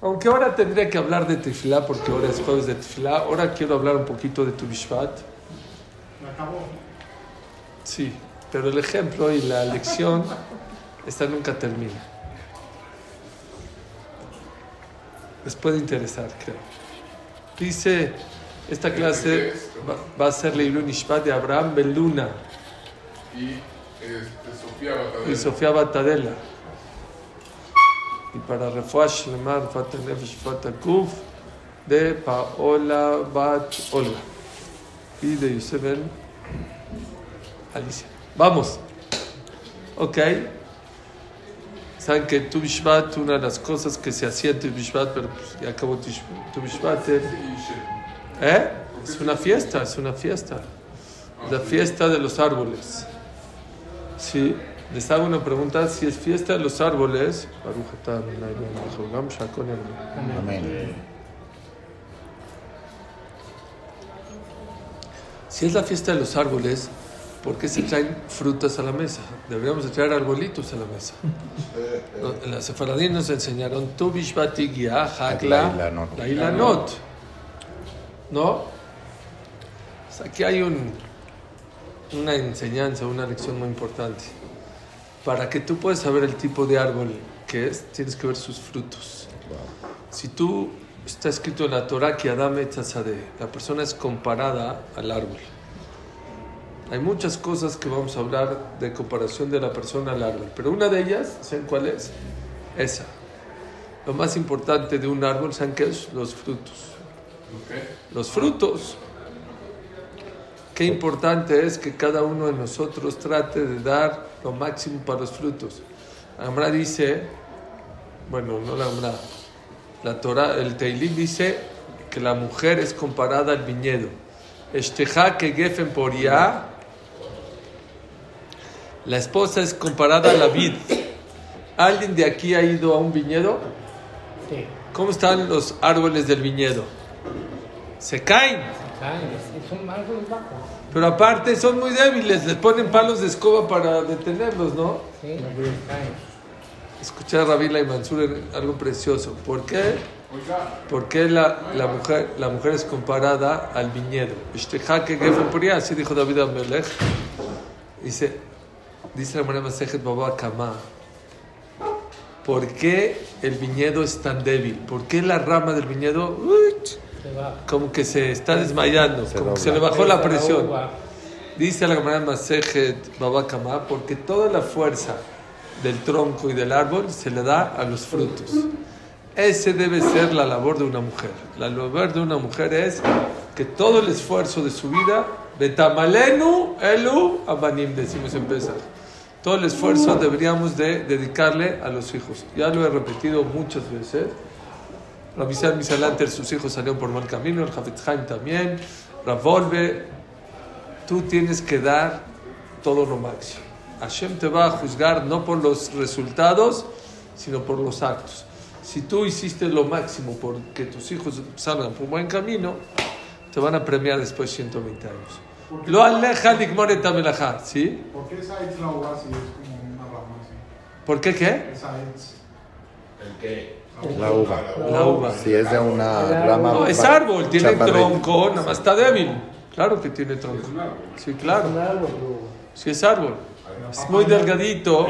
Aunque ahora tendría que hablar de Tefilá, porque ahora es jueves de Tefilá, ahora quiero hablar un poquito de tu Bishvat. Me acabó. Sí, pero el ejemplo y la lección, esta nunca termina. Les puede interesar, creo. Dice, esta clase va, va a ser Leilun Ishvat de Abraham Beluna Y este, Sofía Batadela. y Sofía Batadela. Y para Refuash Lemar Fata Nefesh Fata Kuf de Paola Bat Olga. Y de Yosef Ben Alicia. Vamos. Ok. Saben que Tu Bishvat, una de las cosas que se hacía en Tu Bishvat, pero pues ya acabó Tu Tu Bishvat. ¿eh? ¿Eh? Es una fiesta, es una fiesta. La fiesta de los árboles. Sí, les hago una pregunta. Si es fiesta de los árboles. Amén. si es la fiesta de los árboles, ¿por qué se traen frutas a la mesa? Deberíamos de traer arbolitos a la mesa. No, En la Sefaradí nos enseñaron Tu Bishvati Gia Hakla Lailanot. Lailanot. ¿No? Aquí hay un, una enseñanza, una lección muy importante. Para que tú puedas saber el tipo de árbol que es, tienes que ver sus frutos. Si tú, está escrito en la Torah que Adam Etzazadeh, la persona es comparada al árbol. Hay muchas cosas que vamos a hablar de comparación de la persona al árbol, pero una de ellas, ¿saben cuál es? Esa. Lo más importante de un árbol, ¿saben qué es? Los frutos. Los frutos. Qué importante es que cada uno de nosotros trate de dar lo máximo para los frutos. Amra dice, bueno, no la Amra, la Torah, el Teilim dice que la mujer es comparada al viñedo. Esteja que gefen poria, la esposa es comparada a la vid. ¿Alguien de aquí ha ido a un viñedo? Sí. ¿Cómo están los árboles del viñedo? Se caen. Caen, es- son árboles bajos. Pero aparte son muy débiles, les ponen palos de escoba para detenerlos, ¿no? Sí. Escuché a Rabila y Mansur en algo precioso. ¿Por qué? Oiga, ¿Por qué la, la mujer, la mujer es comparada al viñedo? Poria, así dijo David Amelech. Dice, dice la María Masejet Baba Kama. ¿Por qué el viñedo es tan débil? ¿Por qué la rama del viñedo uy. Como que se está desmayando? Se como que se le bajó la presión. Dice la Gemara Masejet Babakama, porque toda la fuerza del tronco y del árbol se le da a los frutos. Ese debe ser la labor de una mujer. La labor de una mujer es que todo el esfuerzo de su vida, Betamalenu Elu Abanim, decimos en Pesach. Todo el esfuerzo deberíamos de dedicarle a los hijos. Ya lo he repetido muchas veces. Rabizal Misalanter, sus hijos salieron por mal camino, el Hafetz Haim también, Ravolve, tú tienes que dar todo lo máximo. Hashem te va a juzgar no por los resultados, sino por los actos. Si tú hiciste lo máximo por que tus hijos salgan por buen camino, te van a premiar después de 120 años. Lo aleja ligmoreta melajá, ¿sí? ¿Por qué esa es la es como una rama así? ¿Por qué qué? Esa es. ¿el qué? La uva. La uva. Si es de una rama. No, es árbol, tiene chaparrita. tronco, nada más está débil. Claro que tiene tronco. Sí, claro. Sí, es árbol. Es muy delgadito.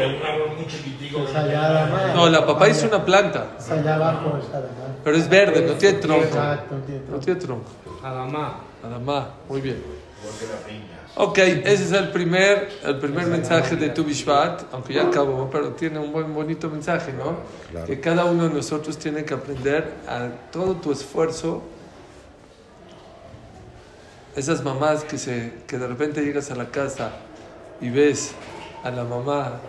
No, la papaya es una planta, Está allá abajo, está además. pero es verde, no tiene tronco. Exacto, no tiene tronco. Adamá. Nada más, muy bien. Igual que la piña. Ok, ese es el primer, el primer mensaje de Tu Bishvat, aunque ya acabó, pero tiene un buen bonito mensaje, ¿no? Claro. Que cada uno de nosotros tiene que aprender a todo tu esfuerzo. Esas mamás que, se, que de repente llegas a la casa y ves a la mamá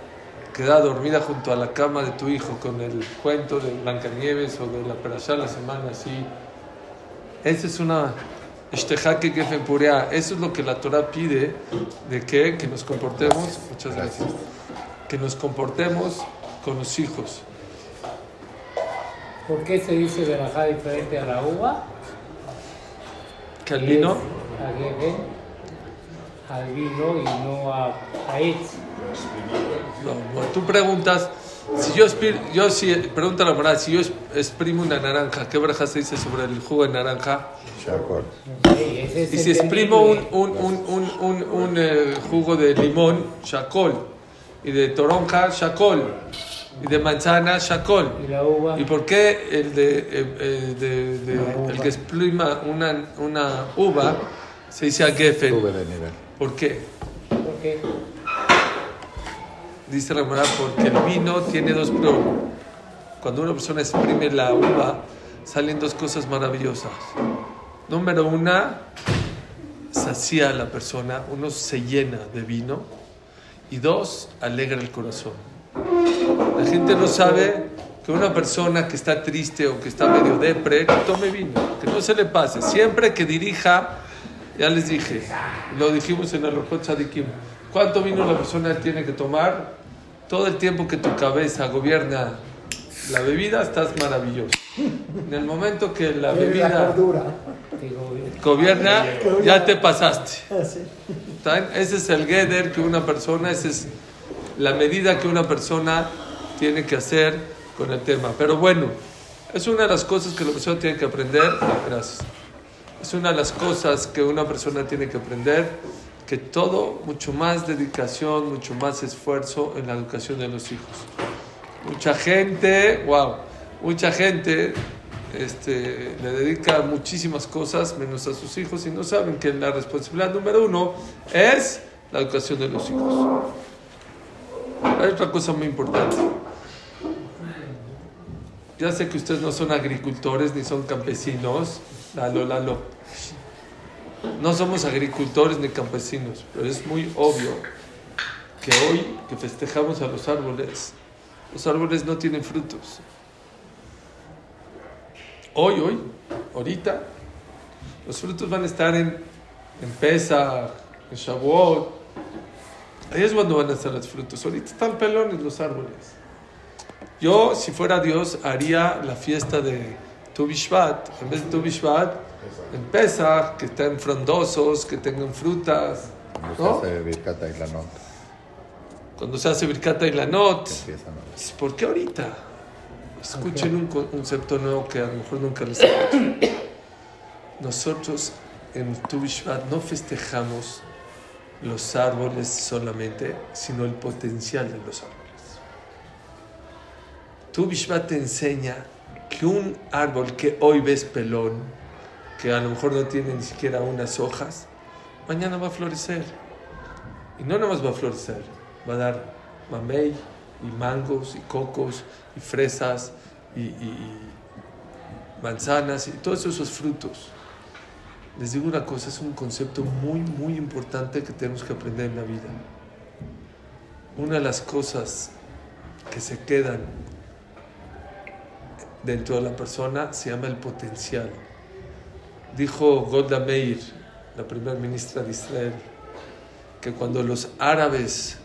queda dormida junto a la cama de tu hijo con el cuento de Blancanieves o de la Perashá la semana así. Esa es una. Eso es lo que la Torah pide de que, que nos comportemos. Muchas gracias. Que nos comportemos con los hijos. ¿Por qué se dice verajá diferente a la uva? Que al vino, A Geben, al vino y no a, a Etz. no, no, tú preguntas, Si yo, expir- yo si, pregunta la moral, si yo exprimo una naranja, ¿qué braja se dice sobre el jugo de naranja? Ese es Y si exprimo un, un, un, un, un, un, eh, jugo de limón, shakol. Y de toronja, shakol. Y de manzana, shakol. Y la uva. ¿Y por qué el, de, eh, eh, de- de- el que exprima una, una uva se dice a gefen? ¿Por qué? ¿Por qué? Dice la Gemara, porque el vino tiene dos problemas. Cuando una persona exprime la uva, salen dos cosas maravillosas. Número una, sacia a la persona, uno se llena de vino. Y dos, alegra el corazón. La gente no sabe que una persona que está triste o que está medio depre, que tome vino, que no se le pase. Siempre que dirija, ya les dije, lo dijimos en el Orjot Tzadikim, ¿cuánto vino la persona tiene que tomar? Todo el tiempo que tu cabeza gobierna la bebida, estás maravilloso. En el momento que la bebida gobierna, ya te pasaste. ¿Está bien? Ese es el Geder que una persona, esa es la medida que una persona tiene que hacer con el tema. Pero bueno, es una de las cosas que la persona tiene que aprender. Gracias. Es una de las cosas que una persona tiene que aprender, que todo, mucho más dedicación, mucho más esfuerzo en la educación de los hijos. Mucha gente, wow, mucha gente este, le dedica muchísimas cosas menos a sus hijos y no saben que la responsabilidad número uno es la educación de los hijos. Hay otra cosa muy importante. Ya sé que ustedes no son agricultores ni son campesinos. Lalo, lalo. No somos agricultores ni campesinos, pero es muy obvio que hoy que festejamos a los árboles, los árboles no tienen frutos. Hoy, hoy, ahorita, los frutos van a estar en, en Pesach, en Shavuot. Ahí es cuando van a estar los frutos. Ahorita están pelones los árboles. Yo, si fuera Dios, haría la fiesta de Tu Bishvat. En vez de Tu Bishvat, en Pesach, que estén frondosos, que tengan frutas. Cuando ¿No? se hace Birkata y la nota. Cuando se hace Birkata y la Not. Empiezan a- ¿Por qué ahorita? Escuchen un co- concepto nuevo que a lo mejor nunca les he dicho. Nosotros en Tu Bishvat no festejamos los árboles solamente, sino el potencial de los árboles. Tu Bishvat te enseña que un árbol que hoy ves pelón, que a lo mejor no tiene ni siquiera unas hojas, mañana va a florecer. Y no nada más va a florecer, va a dar mamey y mangos y cocos y fresas y manzanas y todos esos frutos. Les digo una cosa, es un concepto muy, muy importante que tenemos que aprender en la vida. Una de las cosas que se quedan dentro de la persona se llama el potencial. Dijo Golda Meir, la primera ministra de Israel, que cuando los árabes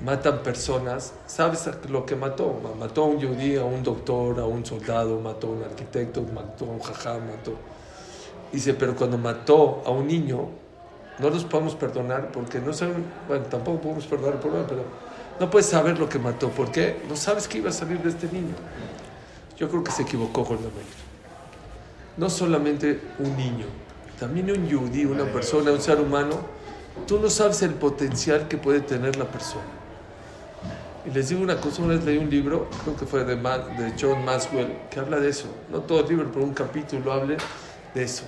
matan personas, ¿sabes lo que mató? Mató a un judío, a un doctor, a un soldado, mató a un arquitecto, mató a un jajá, mató. Dice, pero cuando mató a un niño, no los podemos perdonar porque no saben, bueno, tampoco podemos perdonar por nada, pero no puedes saber lo que mató. ¿Por qué? No sabes qué iba a salir de este niño. Yo creo que se equivocó Golda Meir. No solamente un niño, también un judío, una persona, un ser humano, tú no sabes el potencial que puede tener la persona. Y les digo una cosa, una vez leí un libro, creo que fue de, de John Maxwell, que habla de eso. No todo el libro, pero un capítulo habla de eso.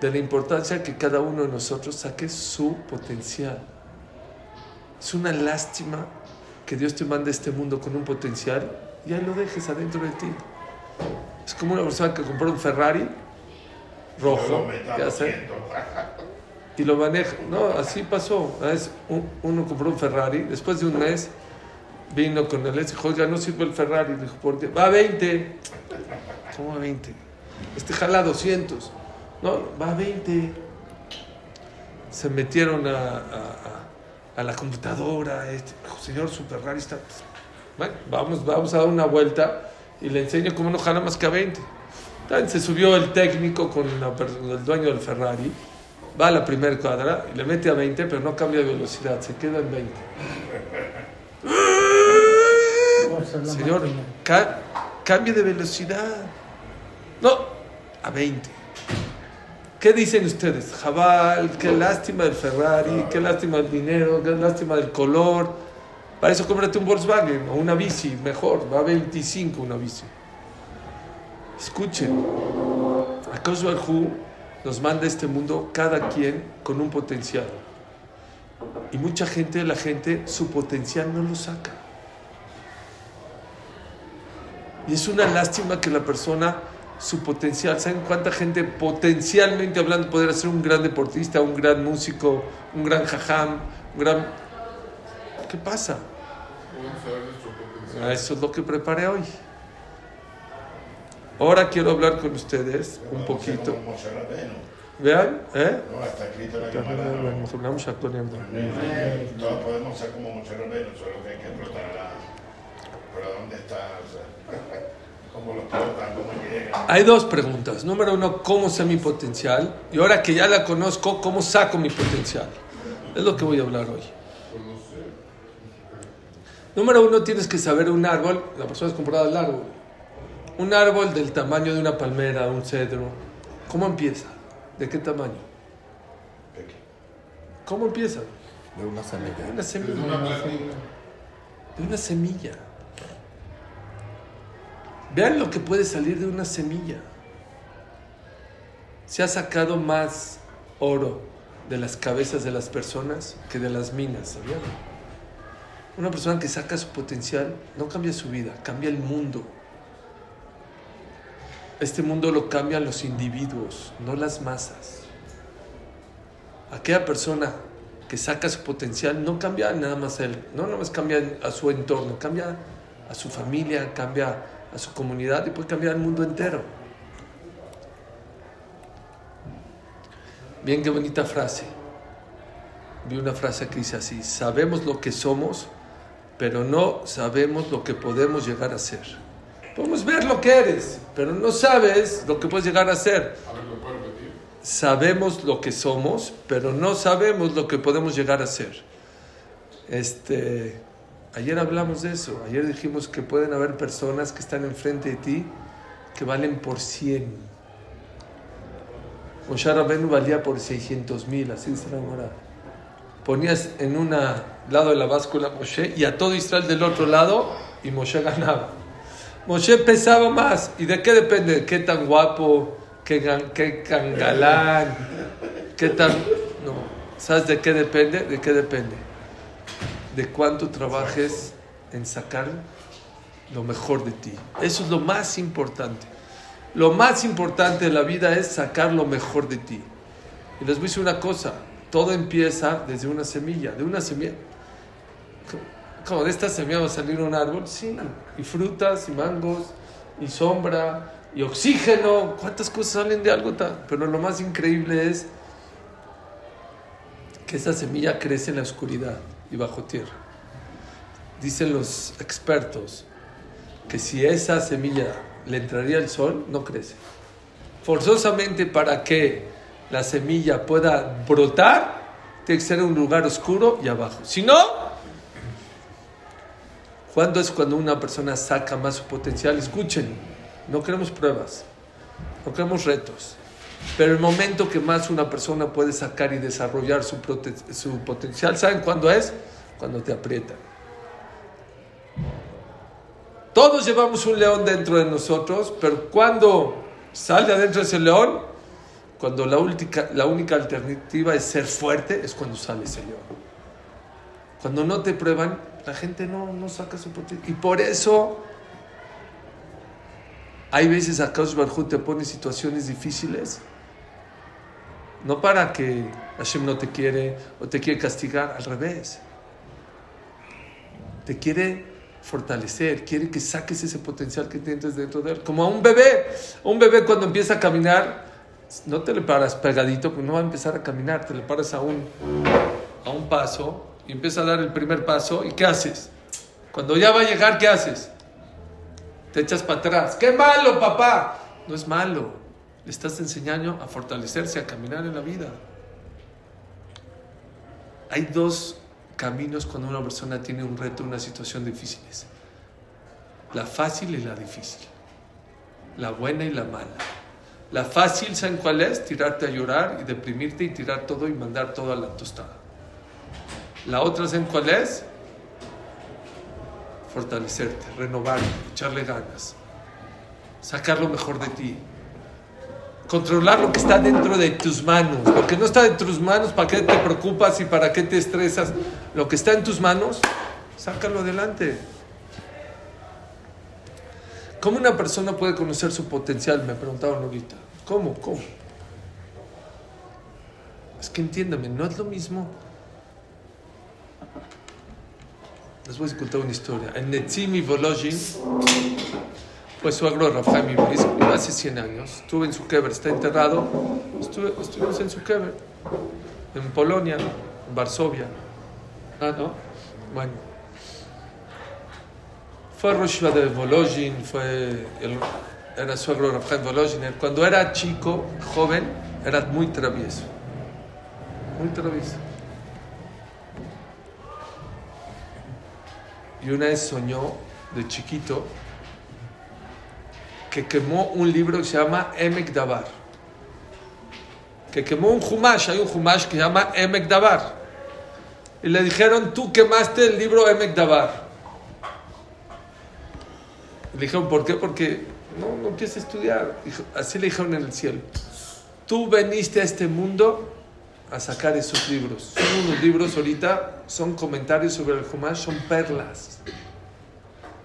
De la importancia que cada uno de nosotros saque su potencial. Es una lástima que Dios te mande a este mundo con un potencial y ahí lo dejes adentro de ti. Es como una persona que compró un Ferrari rojo, ya sé, y lo maneja. No, así pasó. Una vez un- uno compró un Ferrari, después de un mes vino con él y dijo, oiga, no sirve el Ferrari. Dijo, ¿por qué? Va a 20. ¿Cómo a 20? Este jala 200. No, va a 20. Se metieron a, a- a- a la computadora. Este, dijo, señor, su Ferrari está... Bueno, vamos, vamos a dar una vuelta y le enseño cómo no jala más que a 20. Entonces se subió el técnico con el dueño del Ferrari, va a la primera cuadra y le mete a 20, pero no cambia de velocidad, se queda en 20. Esa es la Señor, ca- de velocidad. No, a 20. ¿Qué dicen ustedes? Jabal, qué lástima del Ferrari, qué lástima del dinero, qué lástima del color. Para eso cómprate un Volkswagen o una bici, mejor, va a 25 una bici. Escuchen, Akash Barhu nos manda a este mundo cada quien con un potencial. Y mucha gente, la gente, su potencial no lo saca. Y es una lástima que la persona, su potencial, ¿saben cuánta gente potencialmente hablando podría ser un gran deportista, un gran músico, un gran jajam, un gran... ¿Qué pasa? Ah, Eso es lo que preparé hoy. Ahora quiero hablar con ustedes un poquito. Vean, ¿eh? No, está escrito en la Gemara. Todos podemos ser como Moshe Rabbeinu, solo que hay que explotar la... Pero ¿dónde está? ¿Cómo lo explotan? ¿Cómo llegan? Hay dos preguntas. Número uno, ¿cómo sé mi potencial? Y ahora que ya la conozco, ¿cómo saco mi potencial? Es lo que voy a hablar hoy. Número uno, tienes que saber un árbol. La persona es comprada el árbol. Un árbol del tamaño de una palmera, un cedro. ¿Cómo empieza? ¿De qué tamaño? ¿Cómo empieza? De una De semilla. una Desde semilla. una platita. De una semilla. Vean lo que puede salir de una semilla. Se ha sacado más oro de las cabezas de las personas que de las minas, ¿sabían? Una persona que saca su potencial no cambia su vida, cambia el mundo. Este mundo lo cambian los individuos, no las masas. Aquella persona que saca su potencial no cambia nada más a él, no nada más cambia a su entorno, cambia a su familia, cambia a su comunidad y puede cambiar el mundo entero. Bien, qué bonita frase. Vi una frase que dice así, sabemos lo que somos, pero no sabemos lo que podemos llegar a ser. Podemos ver lo que eres, pero no sabes lo que puedes llegar a ser. A ver, ¿lo puedo repetir? Sabemos lo que somos, pero no sabemos lo que podemos llegar a ser. Este, ayer hablamos de eso. Ayer dijimos que pueden haber personas que están enfrente de ti que valen por 100. Moshe Rabbeinu valía por 600 mil, así dice la. Ponías en un lado de la báscula Moshe y a todo Israel del otro lado y Moshe ganaba. Moshe pesaba más. ¿Y de qué depende? ¿Qué tan guapo? ¿Qué, qué tan galán? ¿Qué tan...? No. ¿Sabes de qué depende? ¿De qué depende? De cuánto trabajes en sacar lo mejor de ti. Eso es lo más importante. Lo más importante de la vida es sacar lo mejor de ti. Y les voy a decir una cosa. Todo empieza desde una semilla. De una semilla. Como de esta semilla va a salir un árbol, sí. Y frutas, y mangos, y sombra, y oxígeno. ¿Cuántas cosas salen de algo tan? Pero lo más increíble es que esa semilla crece en la oscuridad y bajo tierra. Dicen los expertos que si esa semilla le entraría el sol, no crece. Forzosamente para que la semilla pueda brotar, tiene que ser en un lugar oscuro y abajo. Si no, ¿cuándo es cuando una persona saca más su potencial? Escuchen, no queremos pruebas, no queremos retos. Pero el momento que más una persona puede sacar y desarrollar su, su potencial, ¿saben cuándo es? Cuando te aprietan. Todos llevamos un león dentro de nosotros, pero cuando sale adentro ese león, cuando la, última, la única alternativa es ser fuerte, es cuando sale ese león. Cuando no te prueban, la gente no, no saca su potencial. Y por eso hay veces a Kaush Barhu te pone situaciones difíciles, no para que Hashem no te quiere o te quiere castigar, al revés. Te quiere fortalecer, quiere que saques ese potencial que tienes dentro de él. Como a un bebé. Un bebé cuando empieza a caminar, no te le paras pegadito, porque no va a empezar a caminar, te le paras a un, a un paso y empieza a dar el primer paso. ¿Y qué haces? Cuando ya va a llegar, ¿qué haces? Te echas para atrás. ¡Qué malo, papá! No es malo. Le estás enseñando a fortalecerse, a caminar en la vida. Hay dos caminos cuando una persona tiene un reto, una situación difícil. La fácil y la difícil. La buena y la mala. La fácil, ¿saben cuál es? Tirarte a llorar y deprimirte y tirar todo y mandar todo a la tostada. La otra, ¿saben cuál es? Fortalecerte, renovarte, echarle ganas, sacar lo mejor de ti, controlar lo que está dentro de tus manos. Lo que no está en tus manos, ¿para qué te preocupas y para qué te estresas? Lo que está en tus manos, sácalo adelante. ¿Cómo una persona puede conocer su potencial? Me preguntaban ahorita. ¿Cómo? ¿Cómo? Es que entiéndame, no es lo mismo. Les voy a contar una historia. En Netzimi Volozhin, pues suegro de Rafael Ibris, hace 100 años. Estuve en su kever, está enterrado. Estuve, estuvimos en su kever, en Polonia, en Varsovia. Ah, ¿no? Bueno. Fue Rosh de Volozhin, fue el, era suegro de Rafael Volozhin. Cuando era chico, joven, era muy travieso. Muy travieso. Y una vez soñó de chiquito que quemó un libro que se llama Emek Dabar. Que quemó un Humash, hay un Humash que se llama Emek Dabar. Y le dijeron, tú quemaste el libro Emek Dabar. Le dijeron, ¿por qué? Porque no, no quieres estudiar. Así le dijeron en el cielo. Tú veniste a este mundo a sacar esos libros. Son unos libros ahorita, son comentarios sobre el Humash, son perlas.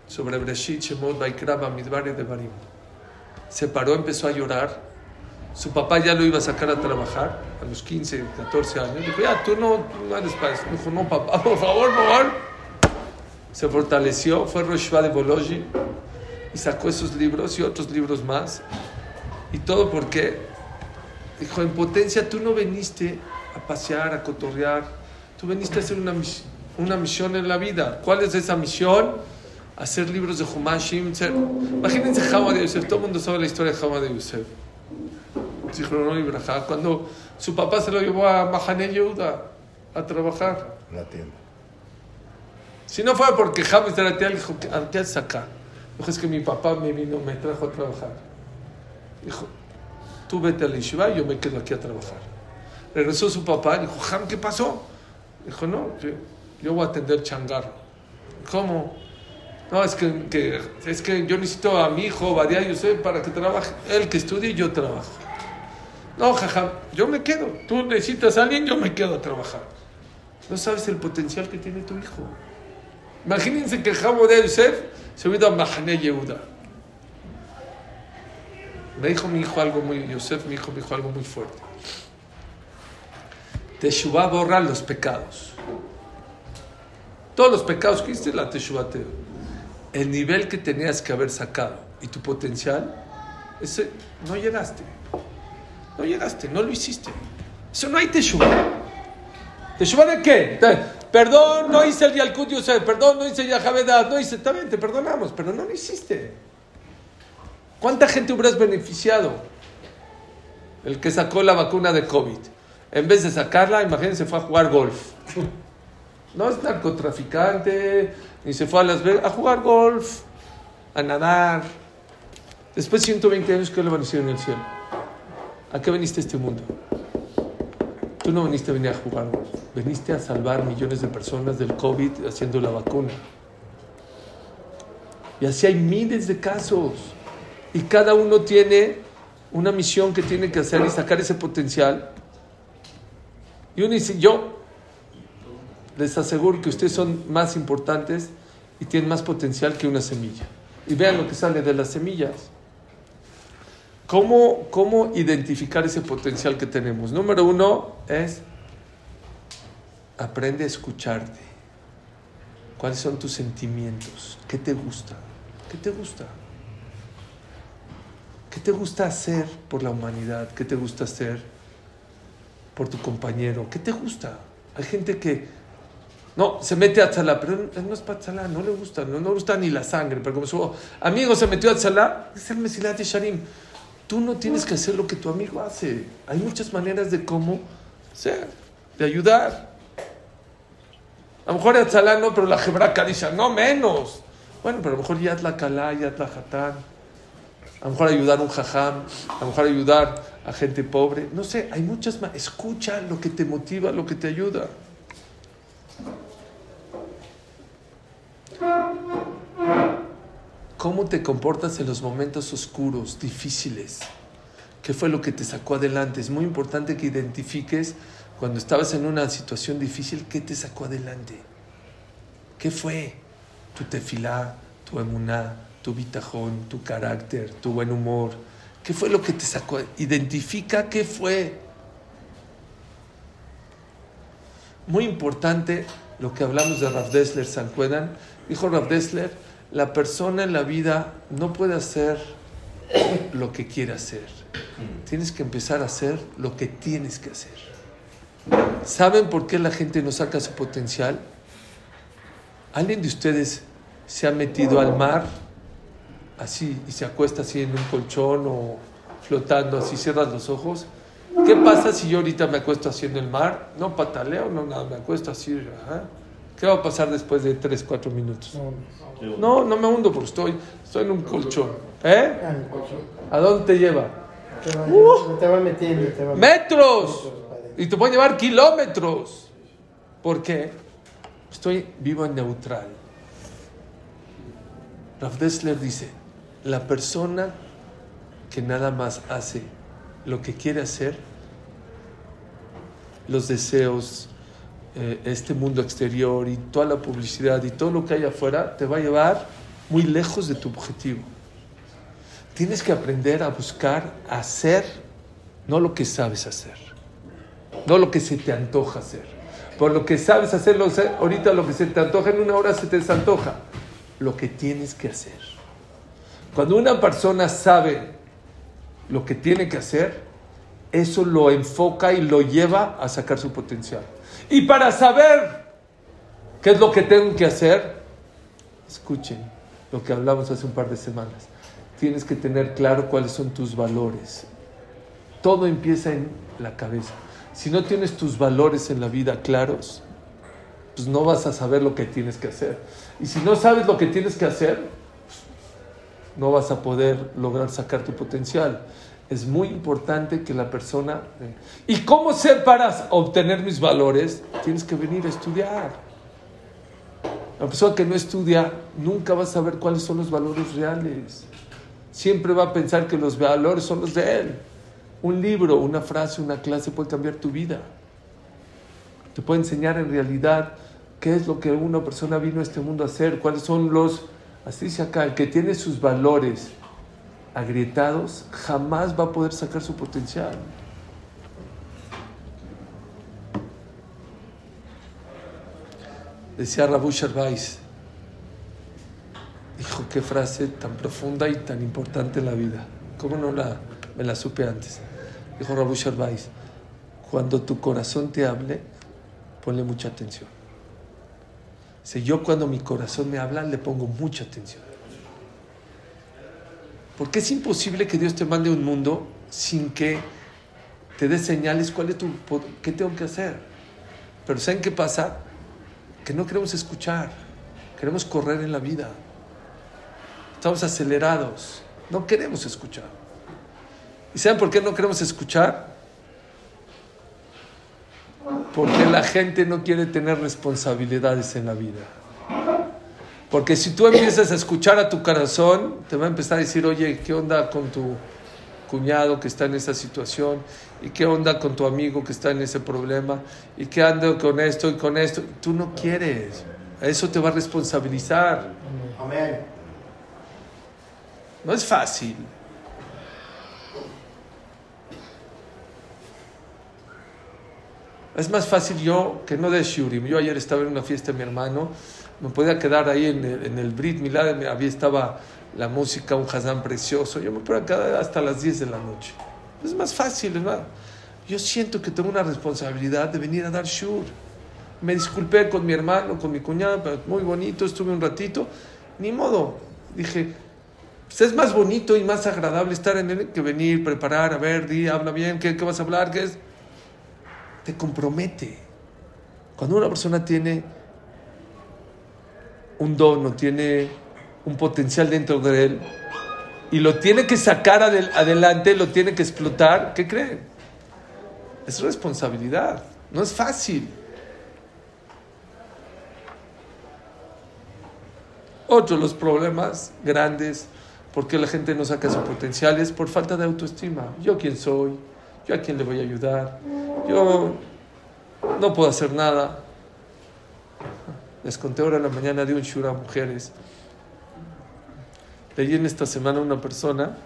Sobre Breshit, Shemot, Baikraba, Midbar y Devarim. Se paró, empezó a llorar. Su papá ya lo iba a sacar a trabajar a los 15, 14 años. Dijo, ya, tú no, no eres para eso. Dijo, no, papá, por favor, por favor. Se fortaleció, fue Roshva de Bologi y sacó esos libros y otros libros más. Y todo porque, dijo, en potencia tú no veniste a pasear, a cotorrear, tú veniste a hacer una, una misión en la vida. ¿Cuál es esa misión? Hacer libros de Humashim. ser- Imagínense Jama de Yosef, todo el mundo sabe la historia de Jama de Yosef. Cuando su papá se lo llevó a Mahane Yehuda a trabajar. La tienda. Si no fue porque James de le dijo, "¿Qué- ¿a ¿qué haces acá? Dijo, es que mi papá me vino, me trajo a trabajar. Dijo, tú vete a la yeshiva y yo me quedo aquí a trabajar. Regresó su papá y dijo, Jam, ¿qué pasó? Dijo, no, yo, voy a atender changarro. ¿Cómo? No, es que, es que yo necesito a mi hijo, Badia Yosef, para que trabaje. Él que estudie yo trabajo. No, jajam, yo me quedo. Tú necesitas a alguien, yo me quedo a trabajar. No sabes el potencial que tiene tu hijo. Imagínense que Jamo de Yosef se hubiera a Mahane Yehuda. Me dijo mi hijo algo muy, Yosef, mi hijo me dijo algo muy fuerte. Teshuvah borra los pecados. Todos los pecados que hiciste, la Teshuvah te El nivel que tenías que haber sacado y tu potencial, ese no llegaste. No llegaste, no lo hiciste. Eso no hay Teshuvah. ¿Teshuvah de qué? Perdón, no hice el Yalkut Yosef, perdón, no hice Yahavedad, no hice, bien, te perdonamos, pero no lo hiciste. ¿Cuánta gente hubieras beneficiado? El que sacó la vacuna de COVID. En vez de sacarla, imagínense, fue a jugar golf. No es narcotraficante, ni se fue a Las Vegas a jugar golf, a nadar. Después de 120 años, ¿qué le van a decir en el cielo? ¿A qué veniste a este mundo? Tú no viniste a venir a jugar golf, veniste a salvar millones de personas del COVID haciendo la vacuna. Y así hay miles de casos. Y cada uno tiene una misión que tiene que hacer y sacar ese potencial. Y uno dice, yo les aseguro que ustedes son más importantes y tienen más potencial que una semilla. Y vean lo que sale de las semillas. ¿Cómo, cómo identificar ese potencial que tenemos? Número uno es aprende a escucharte. ¿Cuáles son tus sentimientos? ¿Qué te gusta? ¿Qué te gusta? ¿Qué te gusta hacer por la humanidad? ¿Qué te gusta hacer por tu compañero? ¿Qué te gusta? Hay gente que no se mete a tzalá, pero él no es para tzalá, no le gusta, no, no le gusta ni la sangre. Pero como su amigo se metió a tzalá, es el Mesilat de Sharim. Tú no tienes que hacer lo que tu amigo hace. Hay muchas maneras de cómo ser, de ayudar. A lo mejor a tzalá no, pero la Hebra Kadisha, no menos. Bueno, pero a lo mejor Yad la Kalá, Yad la Hatán. A lo mejor ayudar un jajam, a lo mejor ayudar a gente pobre. No sé, hay muchas más. Escucha lo que te motiva, lo que te ayuda. ¿Cómo te comportas en los momentos oscuros, difíciles? ¿Qué fue lo que te sacó adelante? Es muy importante que identifiques cuando estabas en una situación difícil, ¿qué te sacó adelante? ¿Qué fue? Tu tefilá, tu emuná, tu bitajón, tu carácter, tu buen humor. ¿Qué fue lo que te sacó? Identifica qué fue. Muy importante lo que hablamos de Rav Dessler Sancuedan. Dijo Rav Dessler, la persona en la vida no puede hacer lo que quiere hacer. Tienes que empezar a hacer lo que tienes que hacer. ¿Saben por qué la gente no saca su potencial? ¿Alguien de ustedes se ha metido al mar así y se acuesta así en un colchón o flotando así, cierras los ojos? ¿Qué pasa si yo ahorita me acuesto así en el mar? No pataleo, no nada, me acuesto así. ajá. ¿Qué va a pasar después de 3, 4 minutos? No, no me hundo porque estoy, estoy en un colchón. ¿Eh? Ah. ¿A dónde te lleva? Te va, Uh. te va metiendo, te va ¡Metros! Y te pueden llevar kilómetros. ¿Por qué? Estoy vivo en neutral. Rav Dessler dice, la persona que nada más hace lo que quiere hacer, los deseos, eh, este mundo exterior y toda la publicidad y todo lo que hay afuera, te va a llevar muy lejos de tu objetivo. Tienes que aprender a buscar hacer, no lo que sabes hacer no lo que se te antoja hacer. Por lo que sabes hacerlo, ahorita lo que se te antoja en una hora se te desantoja. Lo que tienes que hacer. Cuando una persona sabe lo que tiene que hacer, eso lo enfoca y lo lleva a sacar su potencial. Y para saber qué es lo que tengo que hacer, escuchen lo que hablamos hace un par de semanas. Tienes que tener claro cuáles son tus valores. Todo empieza en la cabeza. Si no tienes tus valores en la vida claros, pues no vas a saber lo que tienes que hacer. Y si no sabes lo que tienes que hacer, no vas a poder lograr sacar tu potencial. Es muy importante que la persona... ¿Y cómo sé para obtener mis valores? Tienes que venir a estudiar. La persona que no estudia nunca va a saber cuáles son los valores reales. Siempre va a pensar que los valores son los de él. Un libro, una frase, una clase puede cambiar tu vida. Te puede enseñar en realidad qué es lo que una persona vino a este mundo a hacer, cuáles son los... Así dice acá, el que tiene sus valores agrietados jamás va a poder sacar su potencial. Decía Rabu Shervais, dijo qué frase tan profunda y tan importante en la vida. ¿Cómo no la, me la supe antes? Dijo Rabu Shervais, cuando tu corazón te hable, ponle mucha atención. Yo cuando mi corazón me habla, le pongo mucha atención. Porque es imposible que Dios te mande un mundo sin que te dé señales cuál es tu, qué tengo que hacer. Pero ¿saben qué pasa? Que no queremos escuchar, queremos correr en la vida. Estamos acelerados, no queremos escuchar. ¿Y saben por qué no queremos escuchar? Porque la gente no quiere tener responsabilidades en la vida. Porque si tú empiezas a escuchar a tu corazón, te va a empezar a decir, oye, ¿qué onda con tu cuñado que está en esa situación? ¿Y qué onda con tu amigo que está en ese problema? ¿Y qué anda con esto y con esto? Tú no quieres. Eso te va a responsabilizar. Amén. No es fácil. Es más fácil yo que no de Shurim. Yo ayer estaba en una fiesta de mi hermano, me podía quedar ahí en el, en el Brit Milá, había estaba la música, un Hazán precioso. Yo me podía hasta las 10 de la noche. Es más fácil, hermano. Yo siento que tengo una responsabilidad de venir a dar Shur. Me disculpé con mi hermano, con mi cuñada, pero muy bonito, estuve un ratito. Ni modo. Dije, pues es más bonito y más agradable estar en él que venir, preparar, a ver, di, habla bien, ¿qué, qué vas a hablar? ¿Qué es? Te compromete. Cuando una persona tiene un don o tiene un potencial dentro de él y lo tiene que sacar adel- adelante, lo tiene que explotar, ¿qué creen? Es responsabilidad, no es fácil. Otro de los problemas grandes, porque la gente no saca su potencial, es por falta de autoestima. ¿Yo quién soy? ¿Yo a quién le voy a ayudar? Yo no puedo hacer nada. Les conté ahora en la mañana de un shura a mujeres. Leí en esta semana una persona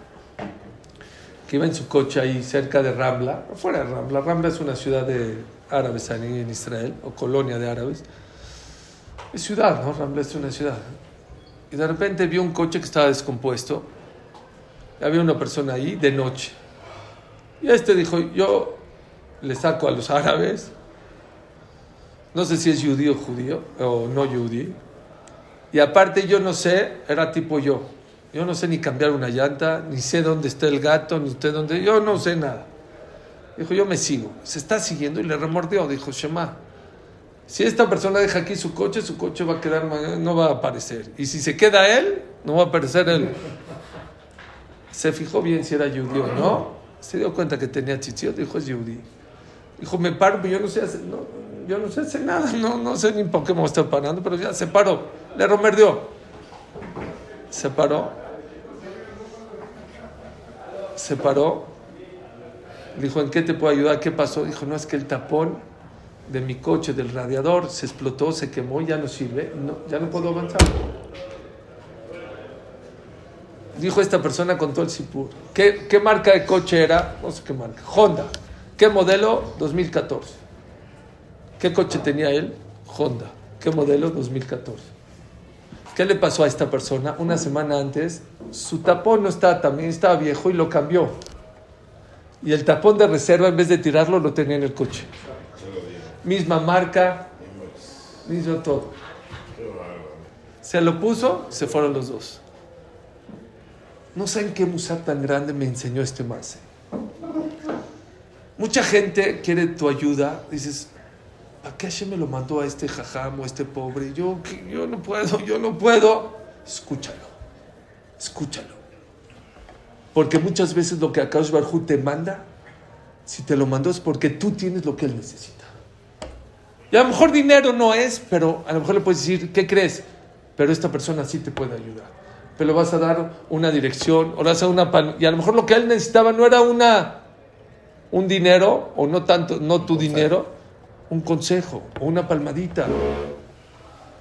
que iba en su coche ahí cerca de Rambla, fuera de Rambla. Rambla es una ciudad de árabes ahí en Israel, o colonia de árabes. Es ciudad, ¿no? Rambla es una ciudad. Y de repente vio un coche que estaba descompuesto. Y había una persona ahí de noche. Y este dijo, yo le saco a los árabes. No sé si es judío judío, o no judío. Y aparte yo no sé, era tipo yo. Yo no sé ni cambiar una llanta, ni sé dónde está el gato, ni usted dónde... Yo no sé nada. Dijo, yo me sigo. Se está siguiendo y le remordió. Dijo, Shema, si esta persona deja aquí su coche, su coche va a quedar, no va a aparecer. Y si se queda él, no va a aparecer él. Se fijó bien si era judío no. Se dio cuenta que tenía chichiot, dijo, es judío. Dijo, me paro, pero yo no sé hacer, yo no sé hacer nada, no, no sé ni por qué me estoy parando, pero ya se paró, le remordió. Se paró. Se paró. Dijo, ¿en qué te puedo ayudar? ¿Qué pasó? Dijo, no, es que el tapón de mi coche, del radiador, se explotó, se quemó, ya no sirve, ya no puedo avanzar. Dijo esta persona con todo el Sipur. ¿Qué, ¿Qué marca de coche era? No sé qué marca. Honda. ¿Qué modelo? 2014. ¿Qué coche tenía él? Honda. ¿Qué modelo? 2014. ¿Qué le pasó a esta persona? Una semana antes, su tapón no estaba también, estaba viejo y lo cambió. Y el tapón de reserva, en vez de tirarlo, lo tenía en el coche. Misma marca, mismo todo. Se lo puso, se fueron los dos. No saben qué musar tan grande me enseñó este mase. Mucha gente quiere tu ayuda. Dices, ¿para qué Hashem me lo mandó a este jajam o a este pobre? Yo, yo no puedo, yo no puedo. Escúchalo, escúchalo. Porque muchas veces lo que Akash Barhu te manda, si te lo mandó es porque tú tienes lo que él necesita. Y a lo mejor dinero no es, pero a lo mejor le puedes decir, ¿qué crees? Pero esta persona sí te puede ayudar. Pero le vas a dar una dirección, o le vas a dar una pan- y a lo mejor lo que él necesitaba no era una un dinero, o no tanto, no tu dinero, un consejo, o una palmadita.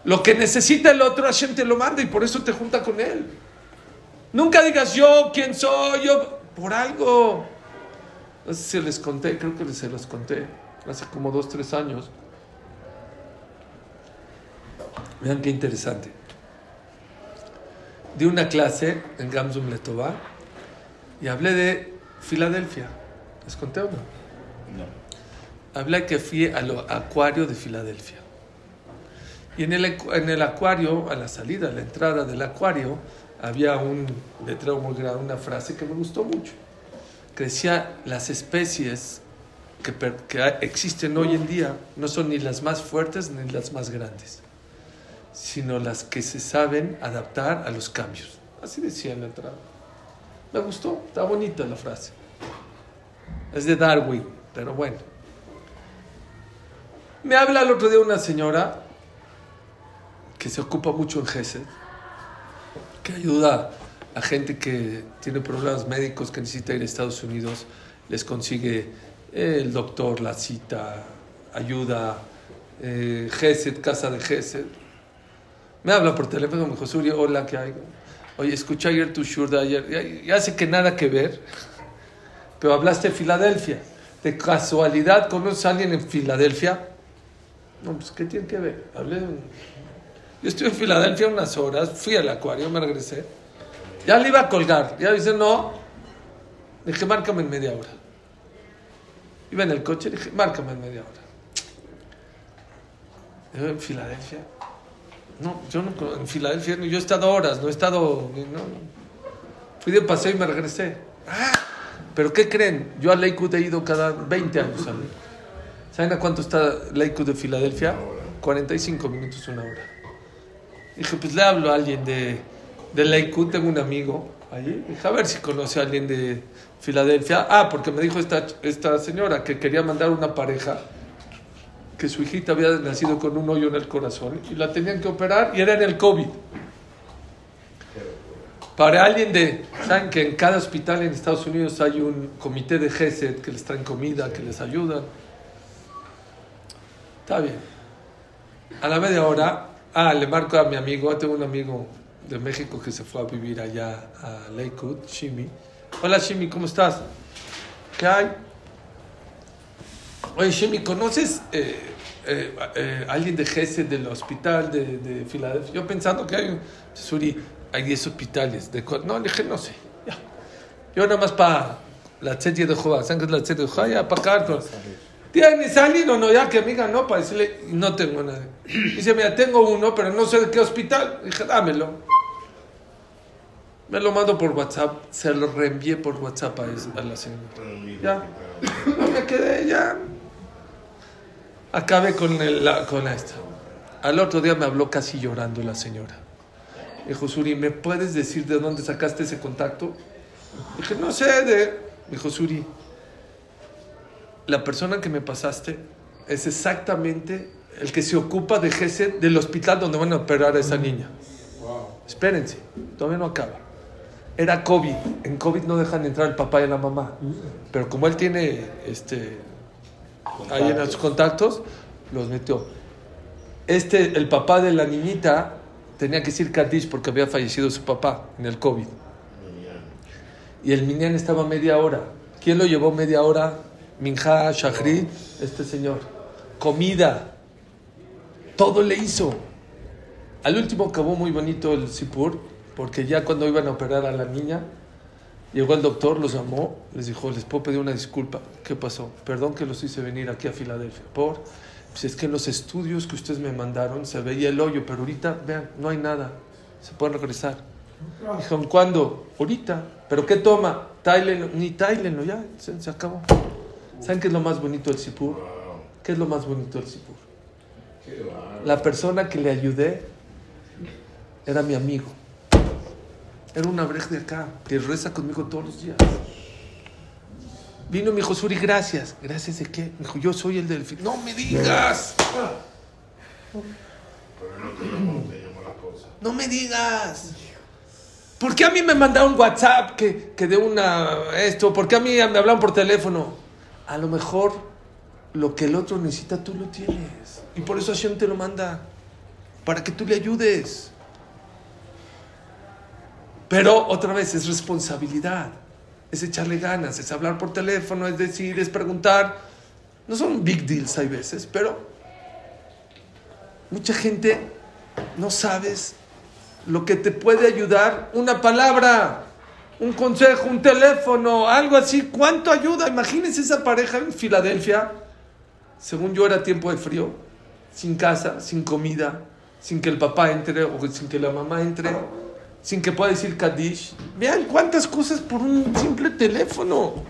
Lo que necesita el otro, Hashem te lo manda y por eso te junta con él. Nunca digas yo, quién soy, yo, por algo. No sé si les conté, creo que se los conté, hace como dos, tres años. Vean qué interesante. Di una clase en Gamsum Letová y hablé de Filadelfia. ¿Les conté o no? No. Hablé que fui al acuario de Filadelfia. Y en el, en el acuario, a la salida, a la entrada del acuario, había un letrero muy grande, una frase que me gustó mucho. Que decía, las especies que, existen hoy en día no son ni las más fuertes ni las más grandes, sino las que se saben adaptar a los cambios. Así decía en la entrada. Me gustó, está bonita la frase. Es de Darwin, pero bueno. Me habla el otro día una señora que se ocupa mucho en GESED, que ayuda a gente que tiene problemas médicos que necesita ir a Estados Unidos, les consigue el doctor, la cita, ayuda, eh, GESED, casa de GESED. Me habla por teléfono, me dijo, Suri, hola, ¿qué hay? Oye, escuché ayer tu shur de ayer, ya, sé que nada que ver, pero hablaste de Filadelfia. ¿De casualidad conoces a alguien en Filadelfia? No, pues, ¿qué tiene que ver? Hablé Yo estuve en Filadelfia unas horas, fui al acuario, me regresé. Ya le iba a colgar. Ya dice, no. Dije, márcame en media hora. Iba en el coche, dije, márcame en media hora. Yo en Filadelfia. No, yo no, en Filadelfia, no, yo he estado horas, no he estado. No, fui de paseo y me regresé. Ah, pero ¿qué creen? Yo a Lakewood he ido cada 20 años. a. ¿Saben a cuánto está Lakewood de Filadelfia? 45 minutos, una hora. Dije, pues le hablo a alguien de de Lakewood tengo un amigo allí. Dije, a ver si conoce a alguien de Filadelfia. Ah, porque me dijo esta, esta señora que quería mandar una pareja que su hijita había nacido con un hoyo en el corazón y la tenían que operar y era en el COVID. Para alguien de, saben que en cada hospital en Estados Unidos hay un comité de GESED que les traen comida, que les ayudan. Está bien. A la media hora, ah, le marco a mi amigo, tengo un amigo de México que se fue a vivir allá a Lakewood, Shimi. Hola Shimi, ¿cómo estás? ¿Qué hay? Oye Shimi, ¿conoces eh, eh, eh, alguien de GESED del hospital de, de Filadelfia? Yo pensando que hay un... Suri, hay 10 hospitales. De, no, le dije, no sé. Ya. Yo nada más para la serie de Jehová. ¿Saben qué es la serie de Jehová? Ya para acá. con- ¿Tienes alguien o no? Ya que amiga, no, para decirle, no tengo nada. Dice, mira, tengo uno, pero no sé de qué hospital. Dije, dámelo. Me lo mando por WhatsApp. Se lo reenvié por WhatsApp a, a la señora. Ya. No me quedé ya. Acabé con, el, la, con esta. Al otro día me habló casi llorando la señora. Dijo, Suri, ¿me puedes decir de dónde sacaste ese contacto? Dije, no sé, de... Dijo, Suri, la persona que me pasaste es exactamente el que se ocupa de GESED del hospital donde van a operar a esa niña. Espérense, todavía no acaba. Era COVID. En COVID no dejan entrar el papá y la mamá. Pero como él tiene este, ahí en los contactos, los metió. Este, el papá de la niñita tenía que decir Kaddish porque había fallecido su papá en el COVID. Y el minyan estaba media hora. ¿Quién lo llevó media hora? Minja, Shahri, este señor. Comida. Todo le hizo. Al último acabó muy bonito el Sipur, porque ya cuando iban a operar a la niña, llegó el doctor, los llamó, les dijo, les puedo pedir una disculpa. ¿Qué pasó? Perdón que los hice venir aquí a Filadelfia. Por, pues es que en los estudios que ustedes me mandaron se veía el hoyo, pero ahorita, vean, no hay nada. Se pueden regresar. Dijeron, ¿cuándo? Ahorita. ¿Pero qué toma? Táilenlo. Ni táilenlo, ya, se, se acabó. ¿Saben qué es lo más bonito del Sipur? ¿Qué es lo más bonito del Sipur? La persona que le ayudé era mi amigo. Era un abrej de acá, que reza conmigo todos los días. Vino y me dijo, Suri, gracias. ¿Gracias de qué? Me dijo, yo soy el del... fi-". ¡No me digas! ¡No me digas! ¿Por qué a mí me mandaron WhatsApp que, que de una... esto? ¿Por qué a mí me hablaron por teléfono? A lo mejor lo que el otro necesita tú lo tienes. Y por eso Hashem te lo manda. Para que tú le ayudes. Pero otra vez es responsabilidad. Es echarle ganas, es hablar por teléfono, es decir, es preguntar. No son big deals hay veces, pero mucha gente no sabes lo que te puede ayudar. Una palabra, un consejo, un teléfono, algo así. ¿Cuánto ayuda? Imagínense esa pareja en Filadelfia. Según yo era tiempo de frío, sin casa, sin comida, sin que el papá entre o sin que la mamá entre, sin que pueda decir Kaddish. Vean cuántas cosas por un simple teléfono.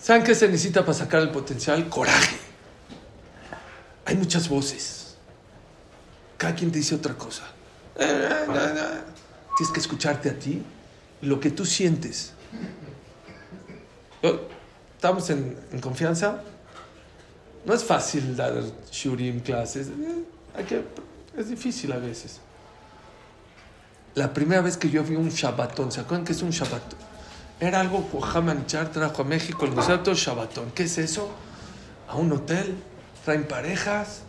¿Saben qué se necesita para sacar el potencial? Coraje. Hay muchas voces. Cada quien te dice otra cosa. Eh, Tienes que escucharte a ti lo que tú sientes. Yo- Estamos en, en confianza. No es fácil dar shurim clases. Eh, hay que, es difícil a veces. La primera vez que yo vi un Shabbatón, ¿se acuerdan qué es un Shabbatón? Era algo que Haman Char trajo a México, el concepto Shabbatón. ¿Qué es eso? A un hotel, traen parejas.